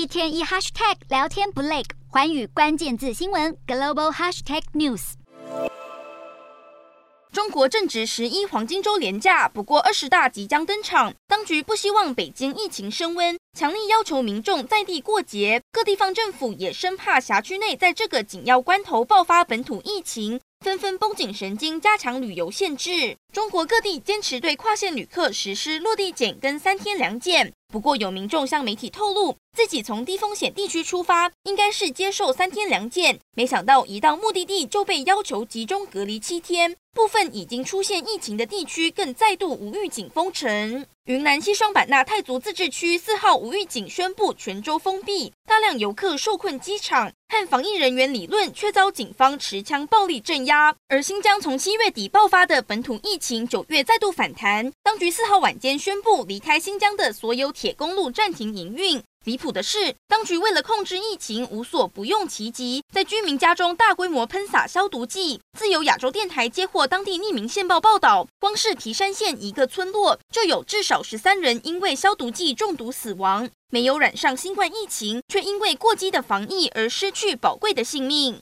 一天一 hashtag 聊天不累，寰宇关键字新闻 global hashtag news。中国正值十一黄金周连假，不过二十大即将登场，当局不希望北京疫情升温，强力要求民众在地过节。各地方政府也生怕辖区内在这个紧要关头爆发本土疫情，纷纷绷紧神经，加强旅游限制。中国各地坚持对跨线旅客实施落地检跟三天两检。不过，有民众向媒体透露，自己从低风险地区出发，应该是接受三天两检，没想到一到目的地就被要求集中隔离七天。部分已经出现疫情的地区更再度无预警封城。云南西双版纳泰族自治区四号无预警宣布全州封闭，大量游客受困机场，和防疫人员理论却遭警方持枪暴力镇压。而新疆从七月底爆发的本土疫情，九月再度反弹，当局四号晚间宣布离开新疆的所有铁公路暂停营运。离谱的是，当局为了控制疫情，无所不用其极，在居民家中大规模喷洒消毒剂。自由亚洲电台接获当地匿名线报报道，光是皮山县一个村落，就有至少十三人因为消毒剂中毒死亡，没有染上新冠疫情，却因为过激的防疫而失去宝贵的性命。